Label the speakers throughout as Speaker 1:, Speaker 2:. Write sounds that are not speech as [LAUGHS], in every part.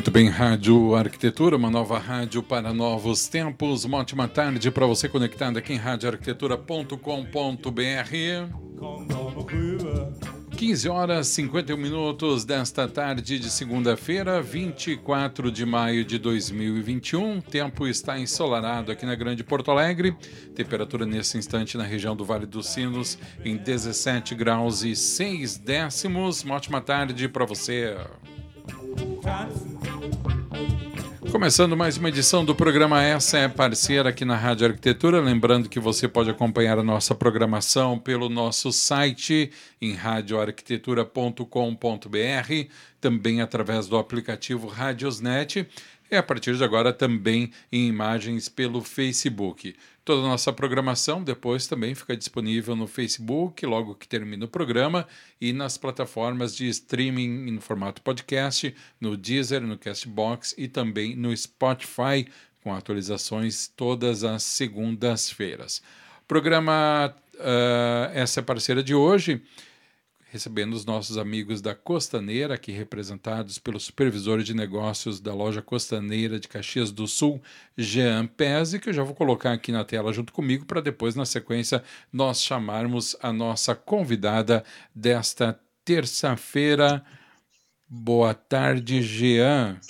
Speaker 1: Muito bem, Rádio Arquitetura, uma nova rádio para novos tempos. Uma ótima tarde para você conectado aqui em radioarquitetura.com.br. 15 horas 51 minutos desta tarde de segunda-feira, 24 de maio de 2021. O tempo está ensolarado aqui na Grande Porto Alegre. Temperatura nesse instante na região do Vale dos Sinos em 17 graus e 6 décimos. Uma ótima tarde para você. Começando mais uma edição do programa Essa é Parceira aqui na Rádio Arquitetura. Lembrando que você pode acompanhar a nossa programação pelo nosso site em radioarquitetura.com.br, também através do aplicativo Radiosnet e a partir de agora também em imagens pelo Facebook. Toda a nossa programação depois também fica disponível no Facebook, logo que termina o programa, e nas plataformas de streaming em formato podcast, no Deezer, no Castbox e também no Spotify, com atualizações todas as segundas-feiras. Programa uh, essa é parceira de hoje recebendo os nossos amigos da Costaneira, aqui representados pelo supervisor de negócios da loja Costaneira de Caxias do Sul, Jean Pezzi, que eu já vou colocar aqui na tela junto comigo, para depois, na sequência, nós chamarmos a nossa convidada desta terça-feira. Boa tarde, Jean.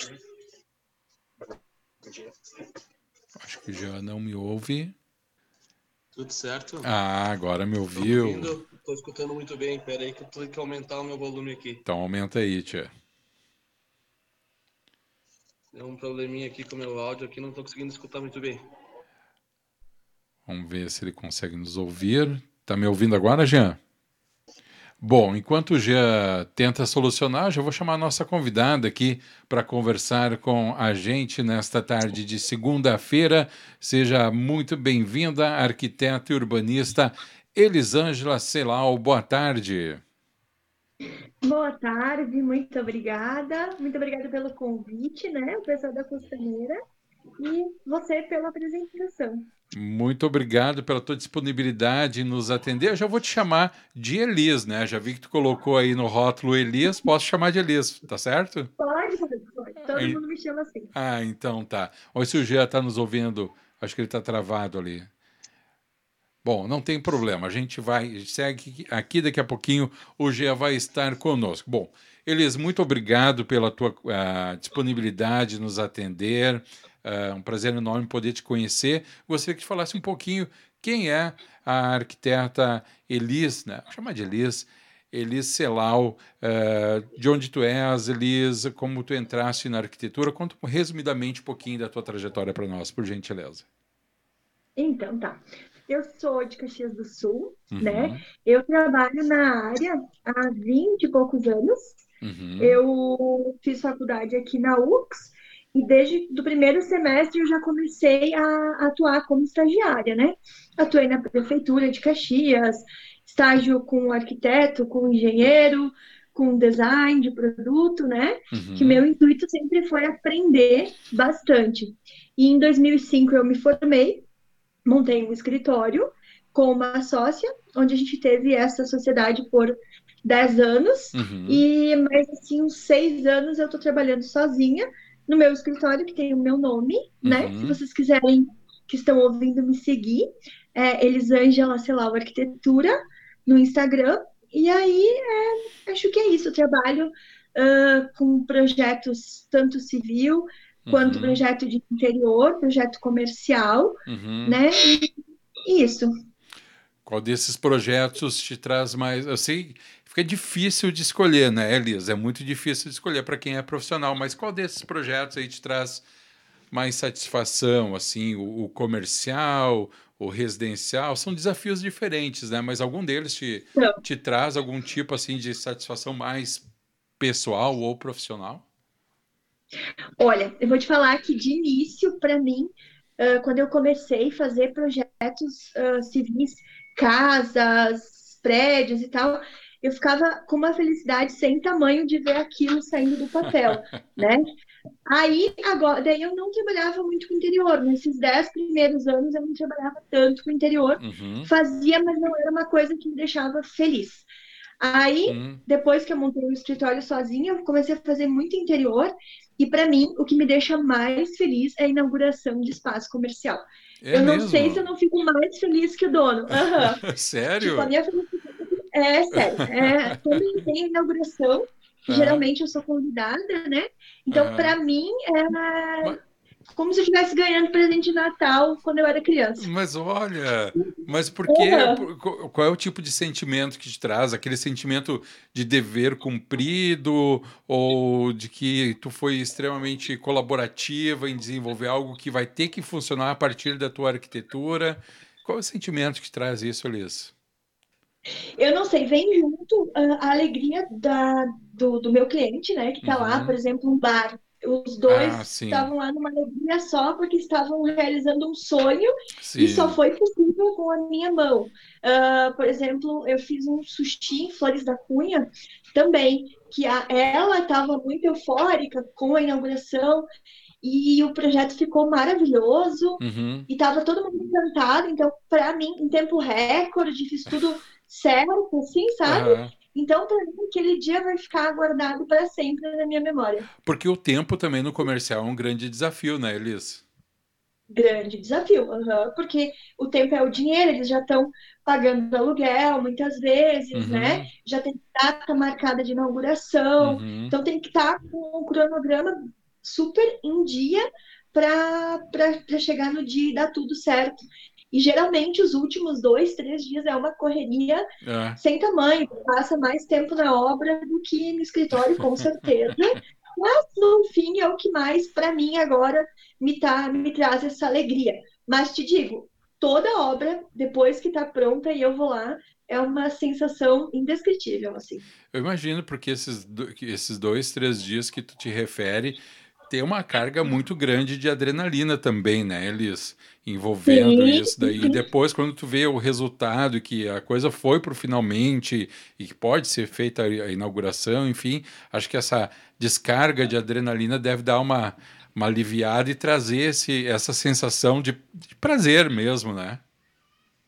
Speaker 1: Acho que o Jean não me ouve.
Speaker 2: Tudo certo?
Speaker 1: Ah, agora me ouviu.
Speaker 2: Tô escutando muito bem. Pera aí que eu tenho que aumentar o meu volume aqui.
Speaker 1: Então aumenta aí, tia.
Speaker 2: Deu um probleminha aqui com o meu áudio aqui, não tô conseguindo escutar muito bem.
Speaker 1: Vamos ver se ele consegue nos ouvir. Tá me ouvindo agora, Jean? Bom, enquanto o Jean tenta solucionar, já vou chamar a nossa convidada aqui para conversar com a gente nesta tarde de segunda-feira. Seja muito bem-vinda, arquiteta e urbanista Elisângela Celal, boa tarde.
Speaker 3: Boa tarde, muito obrigada. Muito obrigada pelo convite, né? O pessoal da Costaneira e você pela apresentação.
Speaker 1: Muito obrigado pela tua disponibilidade em nos atender. Eu já vou te chamar de Elis, né? Já vi que tu colocou aí no rótulo Elis, posso chamar de Elis, tá certo?
Speaker 3: Pode, pode. Todo mundo me chama assim.
Speaker 1: Ah, então tá. Olha se o Gia está nos ouvindo. Acho que ele está travado ali. Bom, não tem problema, a gente vai, segue aqui daqui a pouquinho, o Gia vai estar conosco. Bom, Elis, muito obrigado pela tua uh, disponibilidade de nos atender, uh, um prazer enorme poder te conhecer. Gostaria que te falasse um pouquinho quem é a arquiteta Elis, né? Vou chamar de Elis, Elis Celal, uh, de onde tu és, Elis, como tu entraste na arquitetura. Conta resumidamente um pouquinho da tua trajetória para nós, por gentileza.
Speaker 3: Então, tá. Eu sou de Caxias do Sul, uhum. né? Eu trabalho na área há 20 e poucos anos. Uhum. Eu fiz faculdade aqui na UX e desde o primeiro semestre eu já comecei a atuar como estagiária, né? Atuei na prefeitura de Caxias, estágio com arquiteto, com engenheiro, com design de produto, né? Uhum. Que meu intuito sempre foi aprender bastante. E em 2005 eu me formei montei um escritório com uma sócia, onde a gente teve essa sociedade por 10 anos, uhum. e mais assim, uns 6 anos eu estou trabalhando sozinha no meu escritório, que tem o meu nome, né? uhum. né? Se vocês quiserem, que estão ouvindo me seguir, é Elisângela Celau Arquitetura no Instagram. E aí, é, acho que é isso. Eu trabalho uh, com projetos tanto civil quanto uhum. projeto de interior, projeto comercial, uhum. né? E isso.
Speaker 1: Qual desses projetos te traz mais? Eu sei, fica difícil de escolher, né, Elisa? É muito difícil de escolher para quem é profissional, mas qual desses projetos aí te traz mais satisfação, assim, o, o comercial, o residencial, são desafios diferentes, né? Mas algum deles te, te traz algum tipo assim de satisfação mais pessoal ou profissional?
Speaker 3: Olha, eu vou te falar que de início, para mim, uh, quando eu comecei a fazer projetos uh, civis, casas, prédios e tal, eu ficava com uma felicidade sem tamanho de ver aquilo saindo do papel, [LAUGHS] né? Aí, agora, daí eu não trabalhava muito com o interior. Nesses dez primeiros anos eu não trabalhava tanto com o interior. Uhum. Fazia, mas não era uma coisa que me deixava feliz. Aí, uhum. depois que eu montei o escritório sozinha, eu comecei a fazer muito interior. E para mim, o que me deixa mais feliz é a inauguração de espaço comercial. É eu não mesmo? sei se eu não fico mais feliz que o dono. Uhum. [LAUGHS]
Speaker 1: Sério? Tipo,
Speaker 3: a minha felicidade é, sério. É, quando tem a inauguração, geralmente eu sou convidada, né? Então, para mim, é Mas... como se eu estivesse ganhando presente de Natal quando eu era criança.
Speaker 1: Mas olha, mas por quê? Qual é o tipo de sentimento que te traz? Aquele sentimento de dever cumprido ou de que tu foi extremamente colaborativa em desenvolver algo que vai ter que funcionar a partir da tua arquitetura? Qual é o sentimento que traz isso, Alice?
Speaker 3: Eu não sei, vem junto a alegria da, do, do meu cliente, né? Que está uhum. lá, por exemplo, um bar. Os dois ah, estavam lá numa alegria só porque estavam realizando um sonho sim. e só foi possível com a minha mão. Uh, por exemplo, eu fiz um sushi em Flores da Cunha também, que a, ela estava muito eufórica com a inauguração e o projeto ficou maravilhoso uhum. e estava todo mundo encantado. Então, para mim, em tempo recorde, fiz tudo certo, assim, sabe? Uhum. Então, para mim, aquele dia vai ficar guardado para sempre na minha memória.
Speaker 1: Porque o tempo também no comercial é um grande desafio, né, Elis?
Speaker 3: Grande desafio, uhum. porque o tempo é o dinheiro, eles já estão pagando aluguel muitas vezes, uhum. né? Já tem data marcada de inauguração, uhum. então tem que estar tá com um cronograma super em dia para chegar no dia e dar tudo certo. E geralmente os últimos dois, três dias é uma correria é. sem tamanho, passa mais tempo na obra do que no escritório, com certeza. [LAUGHS] Mas no fim é o que mais, para mim, agora me, tá, me traz essa alegria. Mas te digo, toda obra, depois que está pronta e eu vou lá, é uma sensação indescritível, assim.
Speaker 1: Eu imagino, porque esses, esses dois, três dias que tu te refere, tem uma carga muito grande de adrenalina também, né, Elis? Envolvendo Sim. isso daí. E depois, quando tu vê o resultado que a coisa foi para finalmente e que pode ser feita a inauguração, enfim, acho que essa descarga de adrenalina deve dar uma, uma aliviada e trazer esse, essa sensação de, de prazer mesmo, né?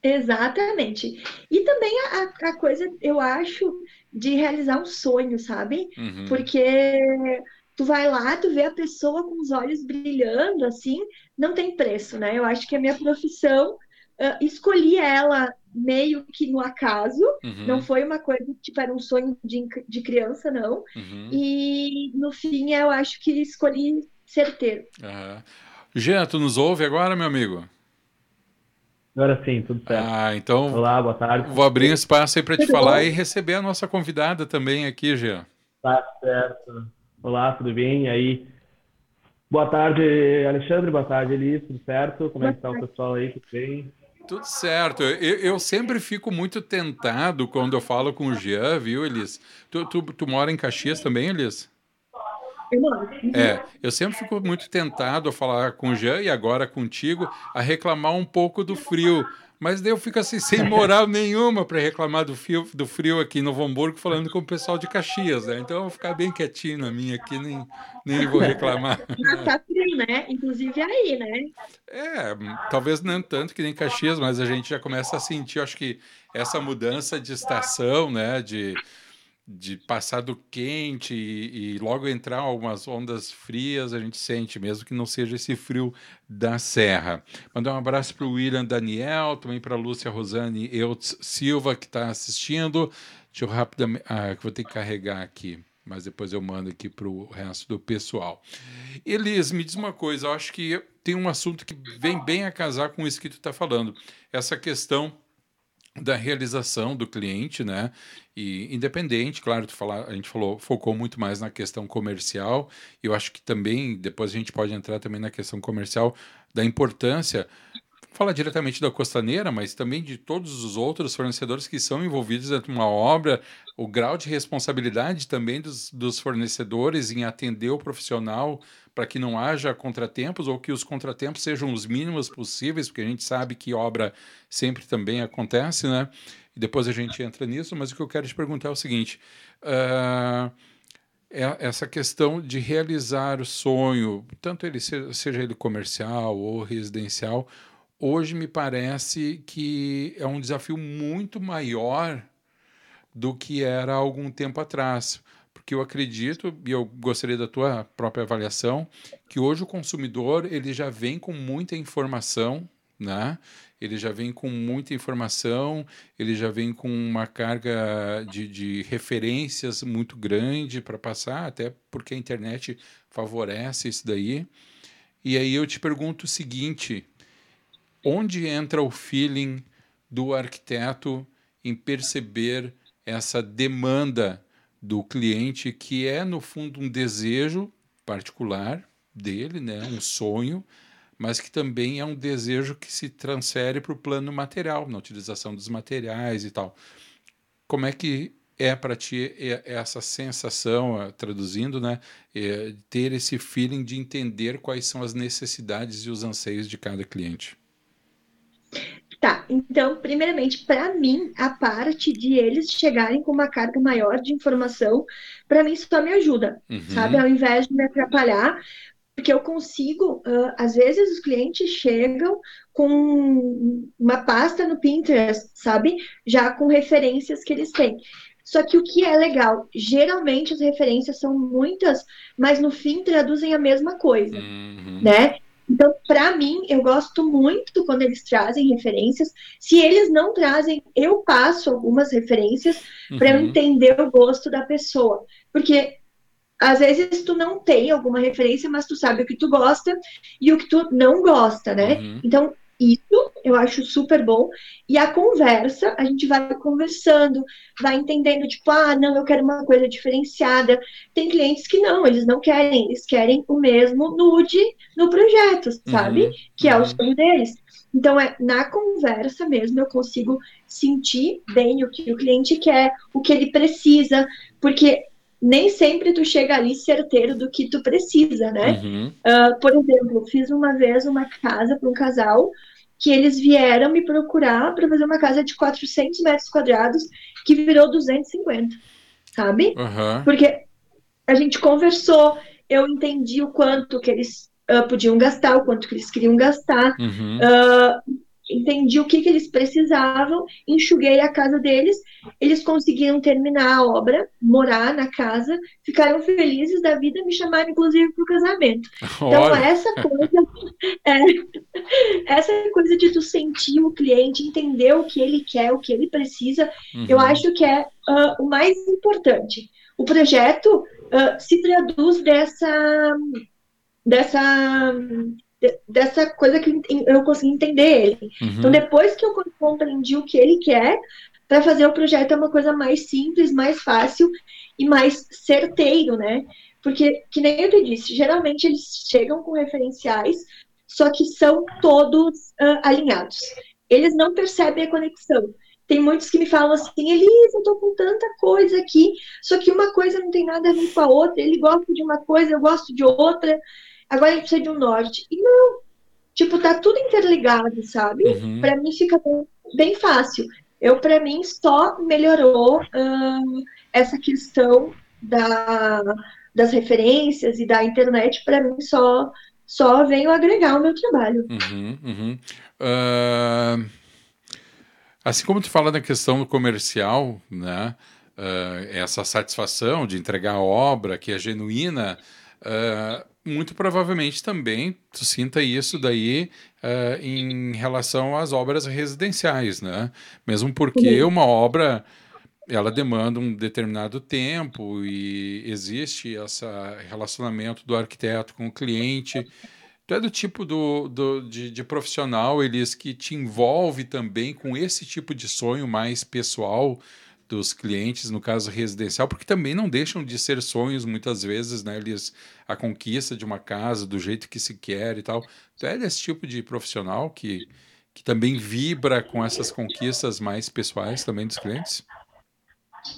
Speaker 3: Exatamente. E também a, a coisa, eu acho, de realizar um sonho, sabe? Uhum. Porque tu vai lá, tu vê a pessoa com os olhos brilhando, assim, não tem preço, né? Eu acho que a minha profissão, uh, escolhi ela meio que no acaso, uhum. não foi uma coisa, tipo, era um sonho de, de criança, não. Uhum. E no fim, eu acho que escolhi certeiro.
Speaker 1: Uhum. Jean, tu nos ouve agora, meu amigo?
Speaker 4: Agora sim, tudo certo.
Speaker 1: Ah, então.
Speaker 4: Olá, boa tarde.
Speaker 1: Vou abrir um espaço aí para te falar bom? e receber a nossa convidada também aqui, Jean.
Speaker 4: Tá certo. Olá, tudo bem? E aí, boa tarde, Alexandre, boa tarde, Elis, tudo certo? Como é que está o pessoal aí, tudo bem?
Speaker 1: Tudo certo. Eu, eu, sempre fico muito tentado quando eu falo com o Jean, viu, Elis? Tu, tu, tu mora em Caxias também, Elis? É, eu sempre fico muito tentado a falar com o Jean e agora contigo a reclamar um pouco do frio. Mas daí eu fico assim, sem [LAUGHS] moral nenhuma para reclamar do frio, do frio aqui em Novo Hamburgo, falando com o pessoal de Caxias, né? Então eu vou ficar bem quietinho na minha aqui, nem, nem vou reclamar. [LAUGHS]
Speaker 3: Mas tá frio, né? Inclusive aí, né?
Speaker 1: É, talvez não tanto que nem Caxias, mas a gente já começa a sentir, acho que essa mudança de estação, né? De, de passar do quente e, e, logo entrar algumas ondas frias, a gente sente, mesmo que não seja esse frio da serra. Mandar um abraço para o William Daniel, também para a Lúcia Rosane Eutz Silva, que está assistindo. Deixa eu rapidamente. Ah, vou ter que carregar aqui, mas depois eu mando aqui para o resto do pessoal. Elis, me diz uma coisa, eu acho que tem um assunto que vem bem a casar com isso que tu está falando. Essa questão da realização do cliente, né? E independente, claro, tu falar, a gente falou, focou muito mais na questão comercial. E eu acho que também depois a gente pode entrar também na questão comercial da importância falar diretamente da Costaneira, mas também de todos os outros fornecedores que são envolvidos em uma obra, o grau de responsabilidade também dos, dos fornecedores em atender o profissional para que não haja contratempos ou que os contratempos sejam os mínimos possíveis, porque a gente sabe que obra sempre também acontece, né? E depois a gente entra nisso, mas o que eu quero te perguntar é o seguinte: uh, é essa questão de realizar o sonho, tanto ele seja, ele comercial ou residencial, hoje me parece que é um desafio muito maior do que era algum tempo atrás. Porque eu acredito, e eu gostaria da tua própria avaliação, que hoje o consumidor ele já vem com muita informação, né? ele já vem com muita informação, ele já vem com uma carga de, de referências muito grande para passar, até porque a internet favorece isso daí. E aí eu te pergunto o seguinte: onde entra o feeling do arquiteto em perceber essa demanda do cliente, que é, no fundo, um desejo particular dele, né? um sonho, mas que também é um desejo que se transfere para o plano material, na utilização dos materiais e tal. Como é que é para ti essa sensação, traduzindo, né, é ter esse feeling de entender quais são as necessidades e os anseios de cada cliente?
Speaker 3: Tá, então, primeiramente, para mim, a parte de eles chegarem com uma carga maior de informação, para mim só me ajuda, uhum. sabe? Ao invés de me atrapalhar, porque eu consigo, uh, às vezes os clientes chegam com uma pasta no Pinterest, sabe? Já com referências que eles têm. Só que o que é legal, geralmente as referências são muitas, mas no fim traduzem a mesma coisa, uhum. né? Então, para mim, eu gosto muito quando eles trazem referências. Se eles não trazem, eu passo algumas referências uhum. para eu entender o gosto da pessoa. Porque às vezes tu não tem alguma referência, mas tu sabe o que tu gosta e o que tu não gosta, né? Uhum. Então, isso eu acho super bom. E a conversa, a gente vai conversando, vai entendendo, tipo, ah, não, eu quero uma coisa diferenciada. Tem clientes que não, eles não querem, eles querem o mesmo nude no projeto, sabe? Uhum. Que é o uhum. sonho deles. Então, é na conversa mesmo eu consigo sentir bem o que o cliente quer, o que ele precisa, porque nem sempre tu chega ali certeiro do que tu precisa, né? Uhum. Uh, por exemplo, fiz uma vez uma casa para um casal que eles vieram me procurar para fazer uma casa de 400 metros quadrados que virou 250, sabe? Uhum. Porque a gente conversou, eu entendi o quanto que eles uh, podiam gastar, o quanto que eles queriam gastar. Uhum. Uh, entendi o que, que eles precisavam, enxuguei a casa deles, eles conseguiram terminar a obra, morar na casa, ficaram felizes da vida, me chamaram inclusive para o casamento. [LAUGHS] Então, Olha. essa coisa, [LAUGHS] é, essa coisa de tu sentir o cliente, entender o que ele quer, o que ele precisa, uhum. eu acho que é uh, o mais importante. O projeto uh, se traduz dessa dessa dessa coisa que eu consegui entender ele. Uhum. Então, depois que eu compreendi o que ele quer, para fazer o projeto é uma coisa mais simples, mais fácil e mais certeiro, né? Porque, que nem eu te disse, geralmente eles chegam com referenciais, só que são todos uh, alinhados. Eles não percebem a conexão. Tem muitos que me falam assim, Elisa, eu tô com tanta coisa aqui, só que uma coisa não tem nada a ver com a outra, ele gosta de uma coisa, eu gosto de outra agora a gente precisa de um norte. E não, tipo, tá tudo interligado, sabe? Uhum. Para mim fica bem, bem, fácil. Eu, para mim, só melhorou uh, essa questão da, das referências e da internet, para mim, só, só veio agregar o meu trabalho.
Speaker 1: Uhum, uhum. Uh, assim como tu fala na questão comercial, né? Uh, essa satisfação de entregar a obra que é genuína, uh, muito provavelmente também tu sinta isso daí uh, em relação às obras residenciais, né? Mesmo porque uma obra ela demanda um determinado tempo e existe esse relacionamento do arquiteto com o cliente. Tu é do tipo do, do, de, de profissional, eles que te envolve também com esse tipo de sonho mais pessoal, dos clientes, no caso residencial, porque também não deixam de ser sonhos muitas vezes, né? Eles, a conquista de uma casa do jeito que se quer e tal. Tu é desse tipo de profissional que, que também vibra com essas conquistas mais pessoais também dos clientes?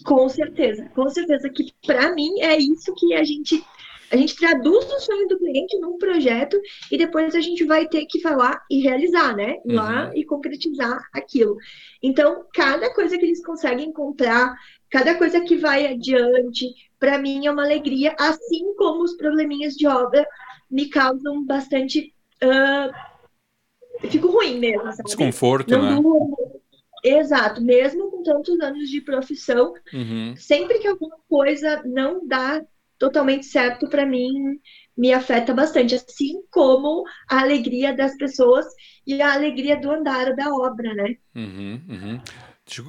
Speaker 3: Com certeza, com certeza que para mim é isso que a gente a gente traduz o sonho do cliente num projeto e depois a gente vai ter que falar e realizar, né? Ir lá uhum. e concretizar aquilo. Então, cada coisa que eles conseguem comprar, cada coisa que vai adiante, para mim é uma alegria, assim como os probleminhas de obra me causam bastante. Uh, fico ruim mesmo, sabe?
Speaker 1: Desconforto, Não né? Durmo,
Speaker 3: Exato, mesmo com tantos anos de profissão, uhum. sempre que alguma coisa não dá totalmente certo, para mim me afeta bastante, assim como a alegria das pessoas e a alegria do andar da obra, né?
Speaker 1: Uhum, uhum.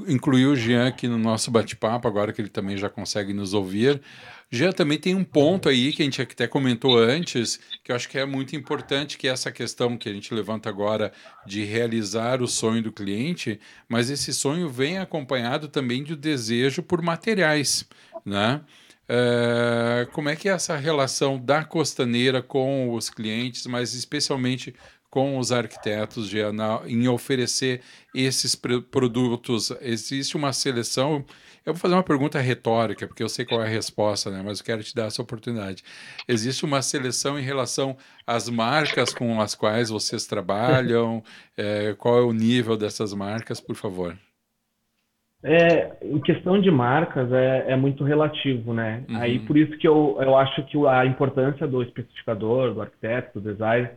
Speaker 1: Incluiu o Jean aqui no nosso bate-papo, agora que ele também já consegue nos ouvir. Já também tem um ponto aí que a gente até comentou antes, que eu acho que é muito importante, que é essa questão que a gente levanta agora de realizar o sonho do cliente, mas esse sonho vem acompanhado também do desejo por materiais, né? É, como é que é essa relação da costaneira com os clientes, mas especialmente com os arquitetos de, na, em oferecer esses produtos? Existe uma seleção eu vou fazer uma pergunta retórica, porque eu sei qual é a resposta, né? mas eu quero te dar essa oportunidade. Existe uma seleção em relação às marcas com as quais vocês trabalham? É, [LAUGHS] qual é o nível dessas marcas, por favor?
Speaker 4: É, em questão de marcas, é, é muito relativo, né? Uhum. Aí por isso que eu, eu acho que a importância do especificador, do arquiteto, do design,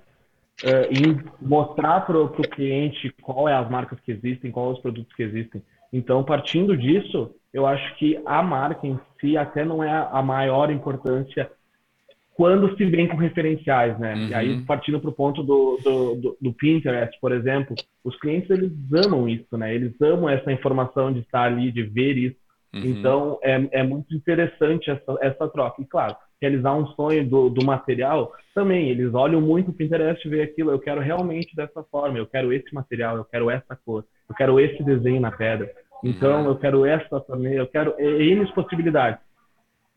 Speaker 4: é, em mostrar para o cliente qual é as marcas que existem, quais os produtos que existem. Então, partindo disso, eu acho que a marca em si até não é a maior importância quando se vem com referenciais, né? Uhum. E aí, uhum. partindo para o ponto do, do, do, do, Pinterest, por exemplo, os clientes, eles amam isso, né? Eles amam essa informação de estar ali, de ver isso. Uhum. Então, é, é muito interessante essa, essa troca. E, claro, realizar um sonho do, do material, também, eles olham muito o Pinterest e veem aquilo, eu quero realmente dessa forma, eu quero esse material, eu quero essa cor, eu quero esse desenho na pedra. Então, eu quero essa também, eu quero N possibilidades.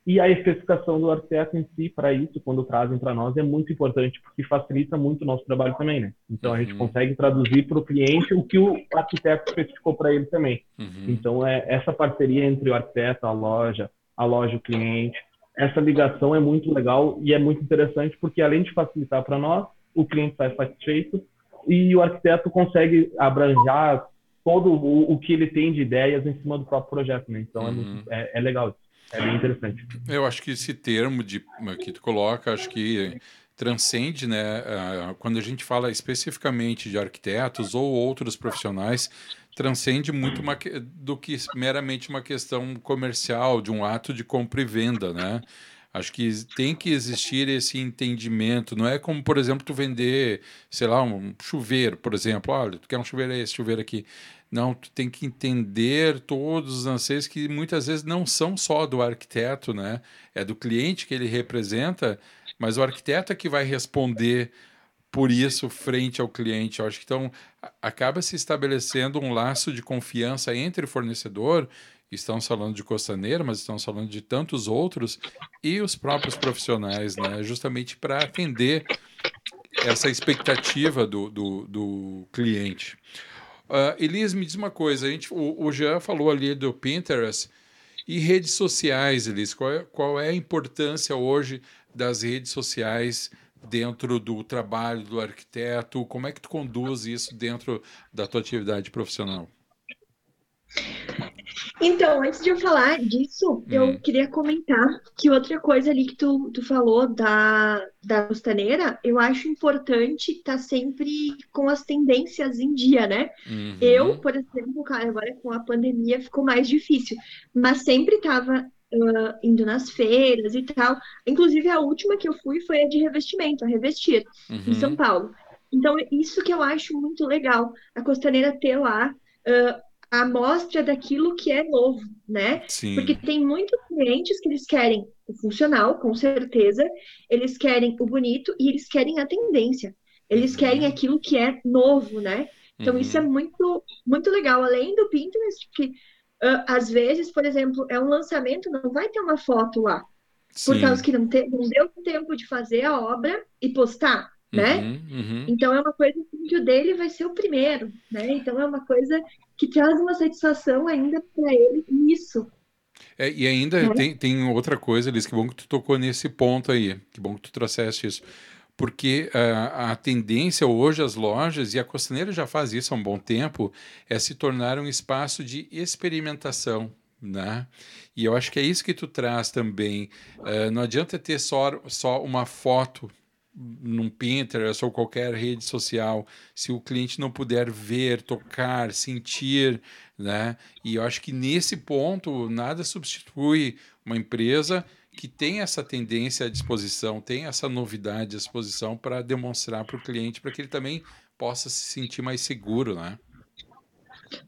Speaker 4: E a especificação do arquiteto em si, para isso, quando trazem para nós, é muito importante, porque facilita muito o nosso trabalho também, né? Então, a gente uhum. consegue traduzir para o cliente o que o arquiteto especificou para ele também. Uhum. Então, é essa parceria entre o arquiteto, a loja, a loja e o cliente, essa ligação é muito legal e é muito interessante, porque além de facilitar para nós, o cliente sai satisfeito e o arquiteto consegue abranjar todo o, o, que ele tem de ideias em cima do próprio projeto, né? Então uhum. é, muito, é, é, legal, é bem interessante.
Speaker 1: Eu acho que esse termo de, que tu coloca, acho que transcende, né? Quando a gente fala especificamente de arquitetos ou outros profissionais, transcende muito uma, do que meramente uma questão comercial, de um ato de compra e venda, né? Acho que tem que existir esse entendimento. Não é como, por exemplo, tu vender, sei lá, um chuveiro, por exemplo. Olha, tu quer um chuveiro, é esse chuveiro aqui. Não, tu tem que entender todos os anseios que muitas vezes não são só do arquiteto, né? É do cliente que ele representa, mas o arquiteto é que vai responder por isso frente ao cliente. Eu acho que então acaba se estabelecendo um laço de confiança entre o fornecedor estamos falando de Costaneira, mas estamos falando de tantos outros, e os próprios profissionais, né? justamente para atender essa expectativa do, do, do cliente. Uh, Elis, me diz uma coisa, a gente, o, o Jean falou ali do Pinterest e redes sociais, Elis, qual é, qual é a importância hoje das redes sociais dentro do trabalho do arquiteto? Como é que tu conduz isso dentro da tua atividade profissional?
Speaker 3: Então, antes de eu falar disso, hum. eu queria comentar que outra coisa ali que tu, tu falou da, da costaneira, eu acho importante estar tá sempre com as tendências em dia, né? Uhum. Eu, por exemplo, cara, agora com a pandemia ficou mais difícil, mas sempre estava Uh, indo nas feiras e tal. Inclusive, a última que eu fui foi a de revestimento, a Revestir, uhum. em São Paulo. Então, isso que eu acho muito legal, a costaneira ter lá uh, amostra daquilo que é novo, né? Sim. Porque tem muitos clientes que eles querem o funcional, com certeza, eles querem o bonito e eles querem a tendência. Eles uhum. querem aquilo que é novo, né? Então, uhum. isso é muito, muito legal. Além do Pinterest, que uh, às vezes, por exemplo, é um lançamento, não vai ter uma foto lá. Sim. Por causa que não, te, não deu tempo de fazer a obra e postar. né? Uhum, uhum. Então é uma coisa que o dele vai ser o primeiro, né? Então é uma coisa que traz uma satisfação ainda para ele nisso.
Speaker 1: É, e ainda é. tem, tem outra coisa, Liz, que bom que tu tocou nesse ponto aí, que bom que tu trouxeste isso. Porque uh, a tendência hoje, as lojas, e a Costaneira já faz isso há um bom tempo, é se tornar um espaço de experimentação, né? E eu acho que é isso que tu traz também. Uh, não adianta ter só, só uma foto num Pinterest ou qualquer rede social, se o cliente não puder ver, tocar, sentir, né? E eu acho que nesse ponto nada substitui uma empresa que tem essa tendência à disposição, tem essa novidade à disposição para demonstrar para o cliente, para que ele também possa se sentir mais seguro, né?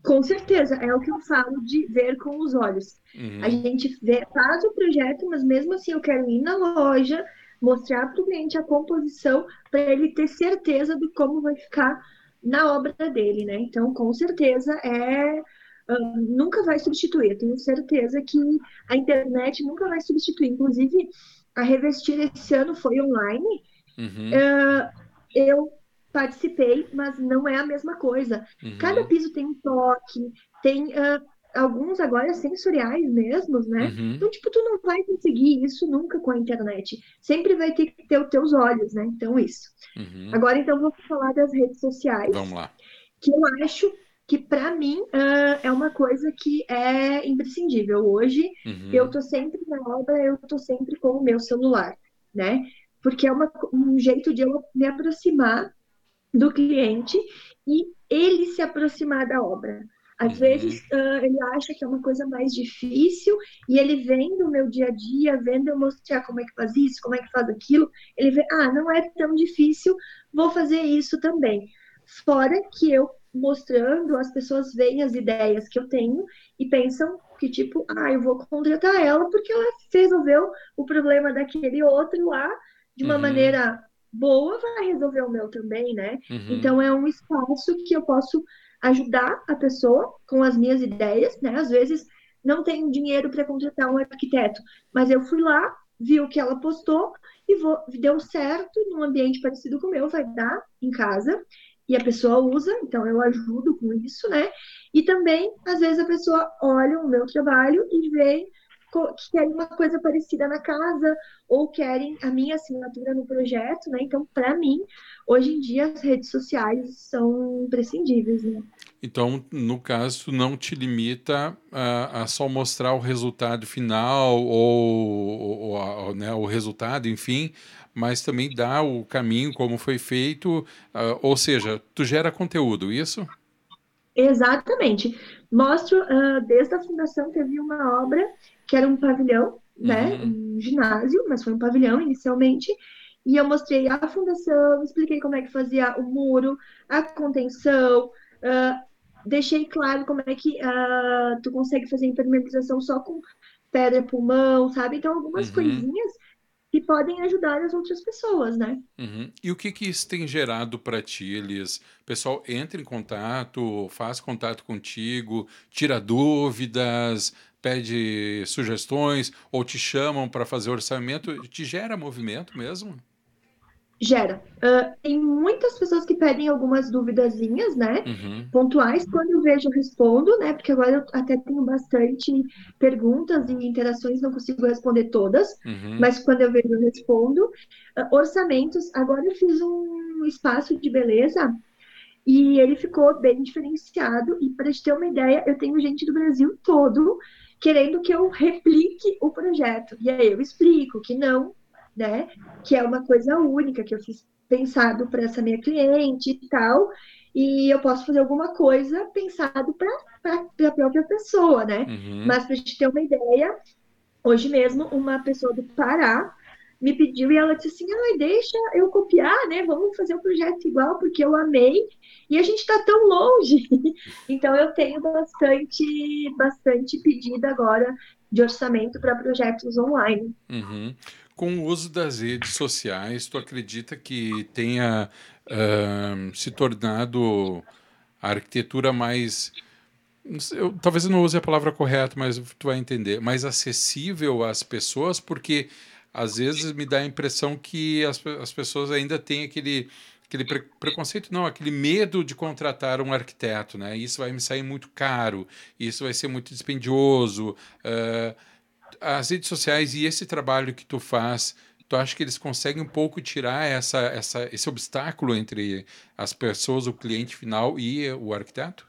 Speaker 3: Com certeza, é o que eu falo de ver com os olhos. Uhum. A gente vê, faz o projeto, mas mesmo assim eu quero ir na loja, mostrar para o cliente a composição para ele ter certeza de como vai ficar na obra dele, né? Então, com certeza é uh, nunca vai substituir. Eu tenho certeza que a internet nunca vai substituir. Inclusive, a Revestir esse ano foi online. Uhum. Uh, eu participei, mas não é a mesma coisa. Uhum. Cada piso tem um toque, tem uh, alguns agora sensoriais mesmos, né? Uhum. Então, tipo, tu não vai conseguir isso nunca com a internet. Sempre vai ter que ter os teus olhos, né? Então, isso. Uhum. Agora, então, vou falar das redes sociais.
Speaker 1: Vamos lá.
Speaker 3: Que eu acho que, para mim, uh, é uma coisa que é imprescindível. Hoje, uhum. eu tô sempre na obra, eu tô sempre com o meu celular, né? Porque é uma, um jeito de eu me aproximar do cliente e ele se aproximar da obra. Às vezes uh, ele acha que é uma coisa mais difícil e ele vendo o meu dia a dia, vendo eu mostrar como é que faz isso, como é que faz aquilo, ele vê, ah, não é tão difícil, vou fazer isso também. Fora que eu mostrando, as pessoas veem as ideias que eu tenho e pensam que, tipo, ah, eu vou contratar ela porque ela resolveu o problema daquele outro lá de uma uhum. maneira boa, vai resolver o meu também, né? Uhum. Então é um espaço que eu posso ajudar a pessoa com as minhas ideias, né? Às vezes não tenho dinheiro para contratar um arquiteto, mas eu fui lá, vi o que ela postou e vou, deu certo num ambiente parecido com o meu, vai dar em casa e a pessoa usa, então eu ajudo com isso, né? E também, às vezes, a pessoa olha o meu trabalho e vê que querem uma coisa parecida na casa ou querem a minha assinatura no projeto, né? Então, para mim, hoje em dia as redes sociais são imprescindíveis, né?
Speaker 1: Então, no caso, não te limita a, a só mostrar o resultado final ou, ou, ou né, o resultado, enfim, mas também dá o caminho como foi feito, uh, ou seja, tu gera conteúdo, isso?
Speaker 3: Exatamente. Mostro, uh, desde a fundação teve uma obra que era um pavilhão, né, uhum. um ginásio, mas foi um pavilhão inicialmente, e eu mostrei a fundação, expliquei como é que fazia o muro, a contenção, uh, deixei claro como é que uh, tu consegue fazer impermeabilização só com pedra pulmão, sabe? Então, algumas uhum. coisinhas que podem ajudar as outras pessoas, né?
Speaker 1: Uhum. E o que, que isso tem gerado para ti, Elis? O pessoal entra em contato, faz contato contigo, tira dúvidas, pede sugestões ou te chamam para fazer orçamento? Te gera movimento mesmo?
Speaker 3: Gera. Uh, tem muitas pessoas que pedem algumas duvidazinhas, né? Uhum. Pontuais. Quando eu vejo, eu respondo, né? Porque agora eu até tenho bastante perguntas e interações, não consigo responder todas. Uhum. Mas quando eu vejo, eu respondo. Uh, orçamentos. Agora eu fiz um espaço de beleza e ele ficou bem diferenciado. E para te ter uma ideia, eu tenho gente do Brasil todo querendo que eu replique o projeto. E aí eu explico que não né? Que é uma coisa única que eu fiz pensado para essa minha cliente e tal. E eu posso fazer alguma coisa pensado para a própria pessoa, né? Uhum. Mas para a gente ter uma ideia, hoje mesmo uma pessoa do Pará me pediu e ela disse assim: ah, deixa eu copiar, né? Vamos fazer um projeto igual, porque eu amei e a gente está tão longe. [LAUGHS] então eu tenho bastante, bastante pedido agora de orçamento para projetos online.
Speaker 1: Uhum. Com o uso das redes sociais, tu acredita que tenha uh, se tornado a arquitetura mais. Eu, talvez eu não use a palavra correta, mas tu vai entender. Mais acessível às pessoas, porque às vezes me dá a impressão que as, as pessoas ainda têm aquele aquele pre preconceito, não, aquele medo de contratar um arquiteto, né? Isso vai me sair muito caro, isso vai ser muito dispendioso. Uh, as redes sociais e esse trabalho que tu faz, tu acha que eles conseguem um pouco tirar essa, essa, esse obstáculo entre as pessoas, o cliente final e o arquiteto?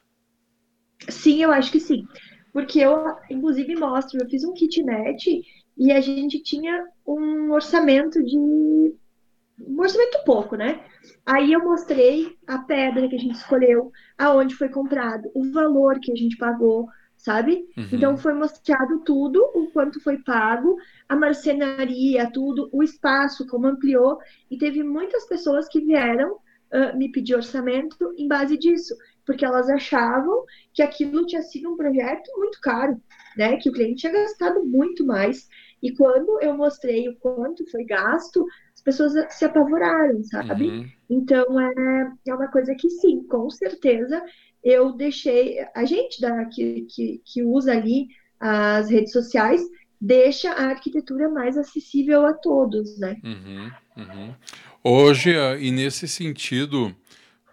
Speaker 3: Sim, eu acho que sim. Porque eu, inclusive, mostro, eu fiz um kitnet e a gente tinha um orçamento de. Um orçamento pouco, né? Aí eu mostrei a pedra que a gente escolheu, aonde foi comprado, o valor que a gente pagou, sabe? Uhum. Então foi mostrado tudo, o quanto foi pago, a marcenaria, tudo, o espaço, como ampliou, e teve muitas pessoas que vieram uh, me pedir orçamento em base disso, porque elas achavam que aquilo tinha sido um projeto muito caro, né? Que o cliente tinha gastado muito mais. E quando eu mostrei o quanto foi gasto, as pessoas se apavoraram, sabe? Uhum. Então é, é uma coisa que sim, com certeza eu deixei, a gente da, que, que, que usa ali as redes sociais, deixa a arquitetura mais acessível a todos, né?
Speaker 1: Uhum, uhum. Hoje, ah, e nesse sentido,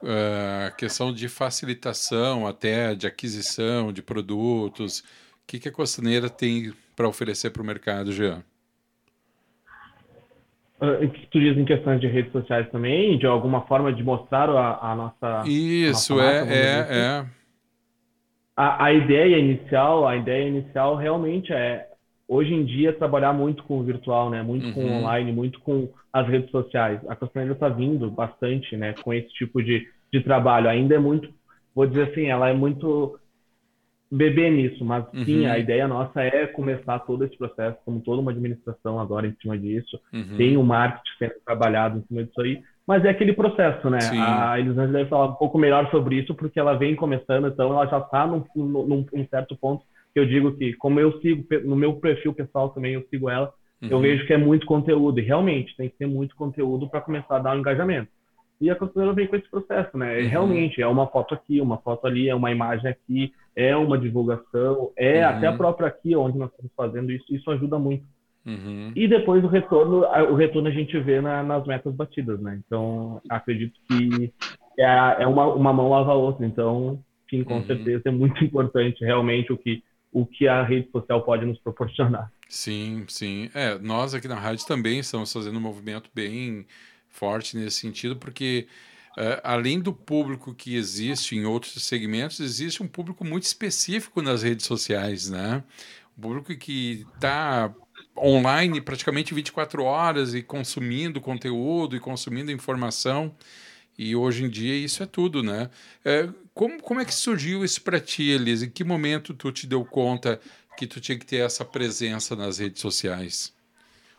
Speaker 1: ah, a questão de facilitação até de aquisição de produtos, o que, que a Costaneira tem para oferecer para o mercado, Jean?
Speaker 4: Ah, tu diz em questões de redes sociais também, de alguma forma de mostrar a, a nossa.
Speaker 1: Isso, a nossa marca, é, é, assim? é.
Speaker 4: A, a ideia inicial, a ideia inicial realmente é hoje em dia trabalhar muito com o virtual, né? Muito uhum. com o online, muito com as redes sociais. A Costaneira está vindo bastante, né? Com esse tipo de, de trabalho. Ainda é muito, vou dizer assim, ela é muito beber nisso, mas sim, a uhum. ideia nossa é começar todo esse processo, como toda uma administração agora em cima disso, uhum. tem o marketing sendo trabalhado em cima disso aí, mas é aquele processo, né? Sim. A Elisângela deve falar um pouco melhor sobre isso, porque ela vem começando, então ela já está num, num, num, certo ponto que eu digo que, como eu sigo, no meu perfil pessoal também eu sigo ela, uhum. eu vejo que é muito conteúdo, e realmente tem que ter muito conteúdo para começar a dar um engajamento. E a consultora vem com esse processo, né? Uhum. Realmente, é uma foto aqui, uma foto ali, é uma imagem aqui, é uma divulgação, é uhum. até a própria aqui, onde nós estamos fazendo isso, isso ajuda muito. Uhum. E depois o retorno, o retorno a gente vê na, nas metas batidas, né? Então, acredito que é, é uma, uma mão lava a outra. Então, sim, com uhum. certeza é muito [LAUGHS] importante realmente o que, o que a rede social pode nos proporcionar.
Speaker 1: Sim, sim. É, nós aqui na rádio também estamos fazendo um movimento bem forte nesse sentido, porque uh, além do público que existe em outros segmentos, existe um público muito específico nas redes sociais, né? Um público que está online praticamente 24 horas e consumindo conteúdo e consumindo informação. E hoje em dia isso é tudo, né? É, como, como é que surgiu isso para ti, Elise? Em que momento tu te deu conta que tu tinha que ter essa presença nas redes sociais?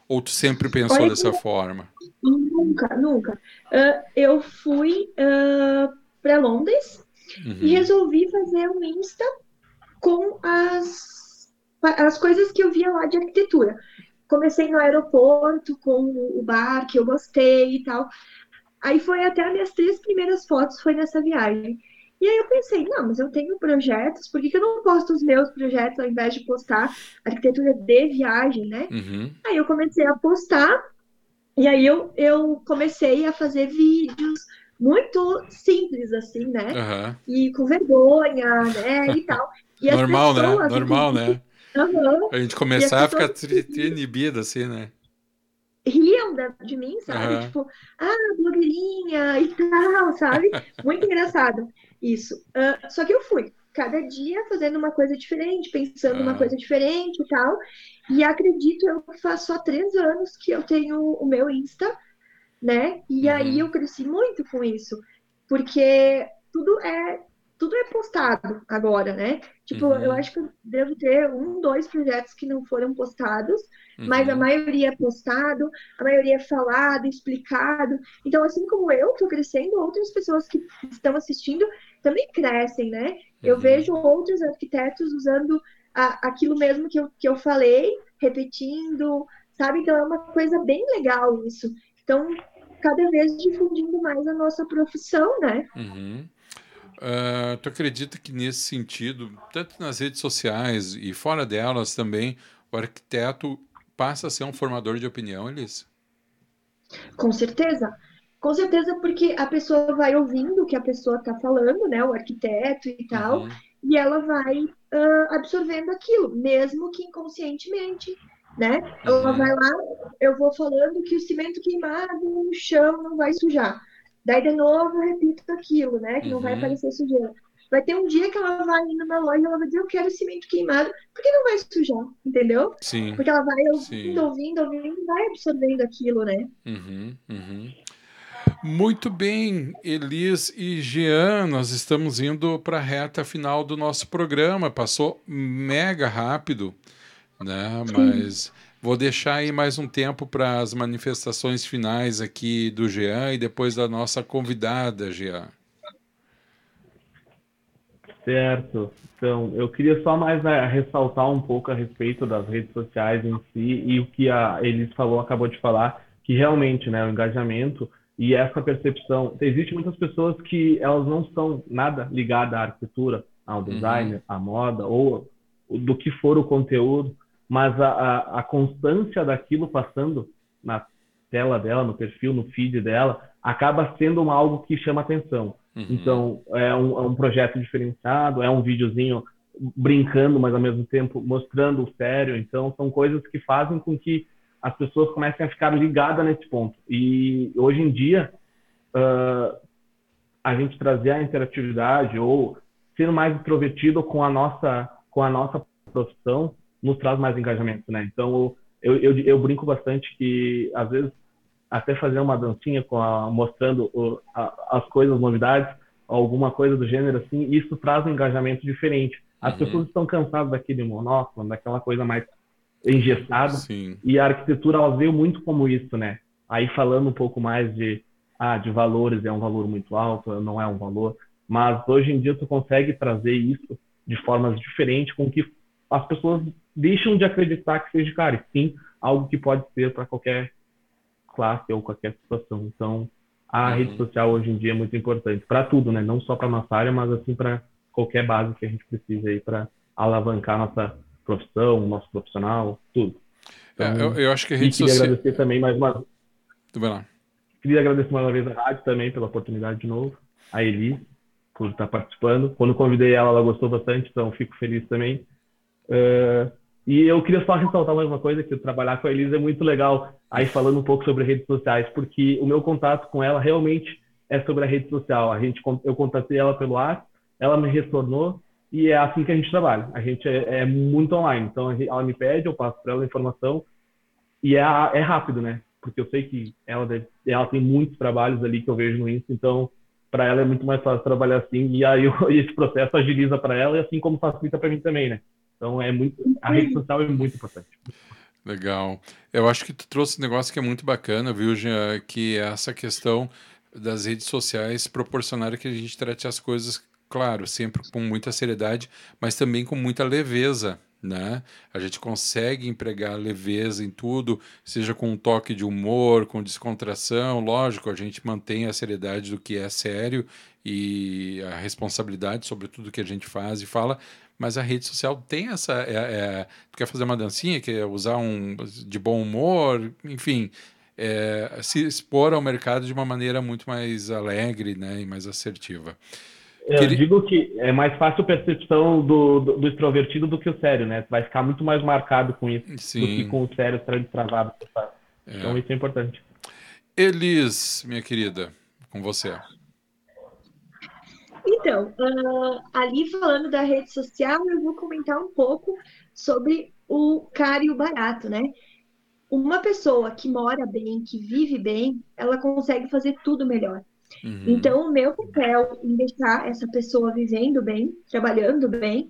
Speaker 1: Ou tu sempre pensou Olha, dessa forma?
Speaker 3: Nunca, nunca. Uh, eu fui uh, ah, para Londres uhum. e resolvi fazer um Insta com as, as coisas que eu via lá de arquitetura. Comecei no aeroporto com o bar que eu gostei e tal. Aí foi até as minhas três primeiras fotos foi nessa viagem. E aí eu pensei, não, mas eu tenho projetos, por que, que eu não posto os meus projetos ao invés de postar arquitetura de viagem, né? Uhum. Aí eu comecei a postar, e aí eu, eu comecei a fazer vídeos muito simples, assim, né? Uhum. E com vergonha, né? E tal. E
Speaker 1: normal, né? Normal, né? Uhum. A gente começar a ficar inibida, assim, né?
Speaker 3: riam de mim, sabe? Uhum. Tipo, ah, blogueirinha e tal, sabe? Muito engraçado. Isso. Uh, só que eu fui cada dia fazendo uma coisa diferente, pensando ah. uma coisa diferente e tal. E acredito, eu faço só três anos que eu tenho o meu Insta, né? E uhum. aí eu cresci muito com isso. Porque tudo é tudo é postado agora, né? Tipo, uhum. eu acho que eu devo ter um, dois projetos que não foram postados, uhum. mas a maioria é postado, a maioria é falado, explicado. Então, assim como eu estou crescendo, outras pessoas que estão assistindo também crescem, né? Uhum. Eu vejo outros arquitetos usando a, aquilo mesmo que eu, que eu falei, repetindo, sabe? Então é uma coisa bem legal isso. Então, cada vez difundindo mais a nossa profissão, né?
Speaker 1: Uhum. Uh, tu acredita que nesse sentido, tanto nas redes sociais e fora delas também, o arquiteto passa a ser um formador de opinião, Elis?
Speaker 3: Com certeza. Com certeza, porque a pessoa vai ouvindo o que a pessoa está falando, né? O arquiteto e tal, uhum. e ela vai uh, absorvendo aquilo, mesmo que inconscientemente, né? Uhum. Ela vai lá, eu vou falando que o cimento queimado no chão não vai sujar. Daí, de novo, eu repito aquilo, né? Que uhum. não vai uhum. aparecer sujeira. Vai ter um dia que ela vai indo na loja e ela vai dizer, eu quero cimento queimado, porque não vai sujar, entendeu?
Speaker 1: Sim.
Speaker 3: Porque ela vai ouvindo, Sim. ouvindo, ouvindo, e vai absorvendo aquilo, né?
Speaker 1: Uhum, uhum. Muito bem, Elis e Jean, nós estamos indo para a reta final do nosso programa. Passou mega rápido, né? Mas vou deixar aí mais um tempo para as manifestações finais aqui do Jean e depois da nossa convidada, Jean.
Speaker 4: Certo. Então, eu queria só mais né, ressaltar um pouco a respeito das redes sociais em si e o que a Elis falou, acabou de falar, que realmente, né, o engajamento e essa percepção, existem muitas pessoas que elas não são nada ligadas à arquitetura, ao uhum. design, uhum. à moda ou do que for o conteúdo, mas a, a, a constância daquilo passando na tela dela, no perfil, no feed dela, acaba sendo algo que chama atenção. Uhum. Então, é um, é um, projeto diferenciado, é um videozinho brincando, mas ao mesmo tempo mostrando o sério. Então, são coisas que fazem com que as pessoas comecem a ficar ligadas nesse ponto. E hoje em dia, uh, a gente trazer a interatividade ou ser mais introvertido com a nossa com a nossa profissão nos traz mais engajamento, né? Então, eu, eu, eu brinco bastante que às vezes até fazer uma dancinha com a, mostrando o, a, as coisas, novidades, alguma coisa do gênero assim, isso traz um engajamento diferente. As uhum. pessoas estão cansadas daquele monótono, daquela coisa mais engessada, Sim. e a arquitetura ela veio muito como isso, né? Aí falando um pouco mais de ah, de valores, é um valor muito alto, não é um valor, mas hoje em dia tu consegue trazer isso de formas diferentes com que as pessoas deixam de acreditar que seja caro, e sim algo que pode ser para qualquer classe ou qualquer situação. Então, a uhum. rede social hoje em dia é muito importante para tudo, né? Não só para nossa área, mas assim para qualquer base que a gente precise aí para alavancar nossa profissão, nosso profissional, tudo.
Speaker 1: Então, é, eu, eu, acho que a rede
Speaker 4: social. Queria agradecer também mais uma.
Speaker 1: Tu vai lá.
Speaker 4: Queria agradecer mais uma vez a rádio também pela oportunidade de novo, a Eli por estar participando. Quando convidei ela, ela gostou bastante, então fico feliz também. Uh, e eu queria só ressaltar mais uma coisa, que trabalhar com a Elisa é muito legal, aí falando um pouco sobre redes sociais, porque o meu contato com ela realmente é sobre a rede social. A gente, eu contatei ela pelo ar, ela me retornou, e é assim que a gente trabalha. A gente é, é muito online, então ela me pede, eu passo para ela a informação, e é, é rápido, né? Porque eu sei que ela, deve, ela tem muitos trabalhos ali que eu vejo no Insta, então para ela é muito mais fácil trabalhar assim, e aí [LAUGHS] esse processo agiliza para ela, e assim como facilita para mim também, né? Então é muito, a rede social é muito importante.
Speaker 1: Legal. Eu acho que tu trouxe um negócio que é muito bacana, viu, Jean? Que é essa questão das redes sociais proporcionar que a gente trate as coisas, claro, sempre com muita seriedade, mas também com muita leveza, né? A gente consegue empregar leveza em tudo, seja com um toque de humor, com descontração, lógico, a gente mantém a seriedade do que é sério e a responsabilidade sobre tudo que a gente faz e fala, mas a rede social tem essa. É, é, tu quer fazer uma dancinha, quer usar um de bom humor, enfim, é, se expor ao mercado de uma maneira muito mais alegre né, e mais assertiva.
Speaker 4: Eu Queria... digo que é mais fácil a percepção do, do, do, extrovertido do que o sério, né? Vai ficar muito mais marcado com isso Sim. do que com o sério travado. É. Então isso é importante.
Speaker 1: Elis, minha querida, com você.
Speaker 3: Então, uh, ali falando da rede social, eu vou comentar um pouco sobre o caro e o barato, né? Uma pessoa que mora bem, que vive bem, ela consegue fazer tudo melhor. Uhum. Então, o meu papel em deixar essa pessoa vivendo bem, trabalhando bem,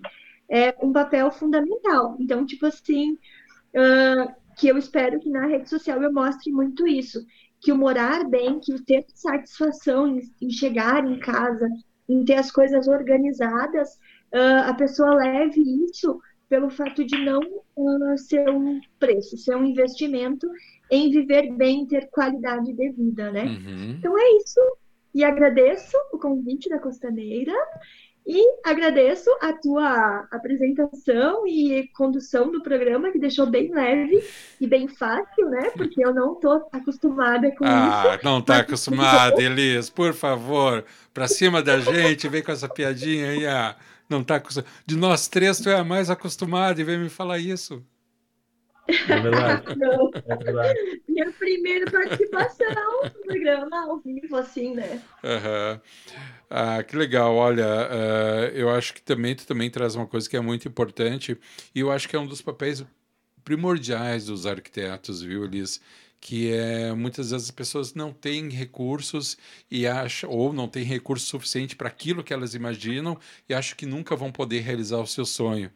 Speaker 3: é um papel fundamental. Então, tipo assim, uh, que eu espero que na rede social eu mostre muito isso. Que o morar bem, que o ter satisfação em, em chegar em casa, em ter as coisas organizadas, uh, a pessoa leve isso pelo fato de não uh, ser um preço, ser um investimento em viver bem, ter qualidade de vida, né? Uhum. Então é isso. E agradeço o convite da Costaneira E agradeço a tua apresentação e condução do programa, que deixou bem leve e bem fácil, né? Porque eu não estou acostumada com
Speaker 1: ah,
Speaker 3: isso.
Speaker 1: Ah, não está acostumada, Elis, por favor, para cima da gente, vem com essa piadinha aí. Ah, não está acostumada. De nós três, tu é a mais acostumada e vem me falar isso.
Speaker 4: É verdade. [LAUGHS]
Speaker 3: É verdade. Minha primeira participação no programa ao vivo, assim, né?
Speaker 1: Uhum. Ah, que legal. Olha, uh, eu acho que também tu também traz uma coisa que é muito importante e eu acho que é um dos papéis primordiais dos arquitetos, viu, Liz? que é muitas vezes as pessoas não têm recursos e acham ou não têm recurso suficiente para aquilo que elas imaginam e acham que nunca vão poder realizar o seu sonho.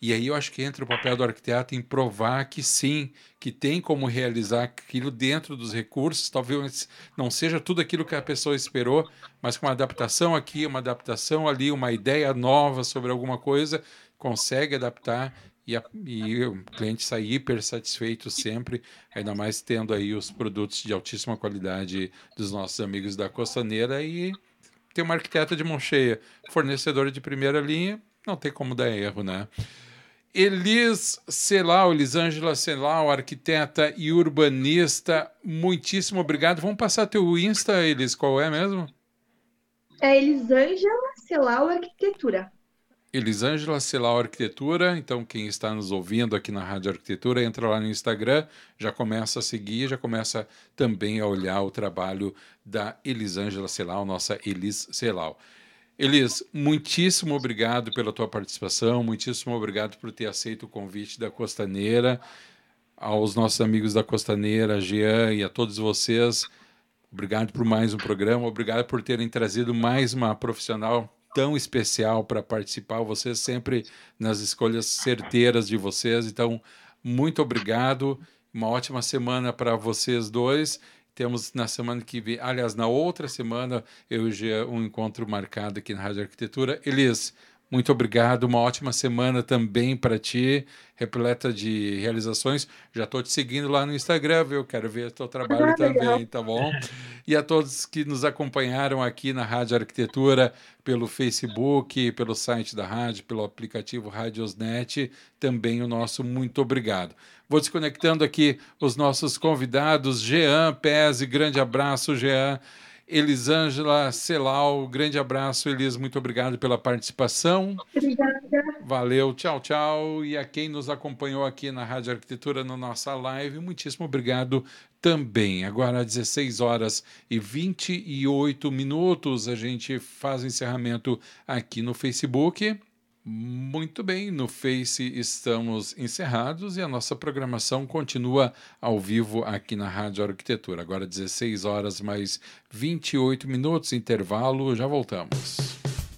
Speaker 1: E aí eu acho que entra o papel do arquiteto em provar que sim, que tem como realizar aquilo dentro dos recursos, talvez não seja tudo aquilo que a pessoa esperou, mas com uma adaptação aqui, uma adaptação ali, uma ideia nova sobre alguma coisa, consegue adaptar e, a, e o cliente sai hiper satisfeito sempre, ainda mais tendo aí os produtos de altíssima qualidade dos nossos amigos da Costaneira e tem uma arquiteta de mão cheia, fornecedora de primeira linha, não tem como dar erro, né? Elis Celau, Elisângela Celau, arquiteta e urbanista, muitíssimo obrigado. Vamos passar teu Insta, Elis, qual é mesmo?
Speaker 3: É Elisângela Celau Arquitetura.
Speaker 1: Elisângela Celau Arquitetura, então quem está nos ouvindo aqui na Rádio Arquitetura, entra lá no Instagram, já começa a seguir, já começa também a olhar o trabalho da Elisângela Celau, nossa Elis Celau. Elis, muitíssimo obrigado pela tua participação, muitíssimo obrigado por ter aceito o convite da Costaneira, aos nossos amigos da Costaneira, Jean e a todos vocês. Obrigado por mais um programa, obrigado por terem trazido mais uma profissional tão especial para participar, vocês sempre nas escolhas certeiras de vocês. Então, muito obrigado. Uma ótima semana para vocês dois temos na semana que vem, aliás, na outra semana, eu já um encontro marcado aqui na Rádio Arquitetura. Elis, muito obrigado, uma ótima semana também para ti, repleta de realizações. Já estou te seguindo lá no Instagram, viu? Quero ver o teu trabalho ah, também, legal. tá bom? E a todos que nos acompanharam aqui na Rádio Arquitetura, pelo Facebook, pelo site da rádio, pelo aplicativo Radiosnet, também o nosso muito obrigado. Vou desconectando aqui os nossos convidados. Jean Pese, grande abraço, Jean. Elisângela Celau, grande abraço, Elis, muito obrigado pela participação.
Speaker 3: Obrigada.
Speaker 1: Valeu, tchau, tchau. E a quem nos acompanhou aqui na Rádio Arquitetura, na nossa live, muitíssimo obrigado também. Agora, às 16 horas e 28 minutos, a gente faz o encerramento aqui no Facebook. Muito bem, no Face estamos encerrados e a nossa programação continua ao vivo aqui na Rádio Arquitetura. Agora 16 horas mais 28 minutos, intervalo, já voltamos.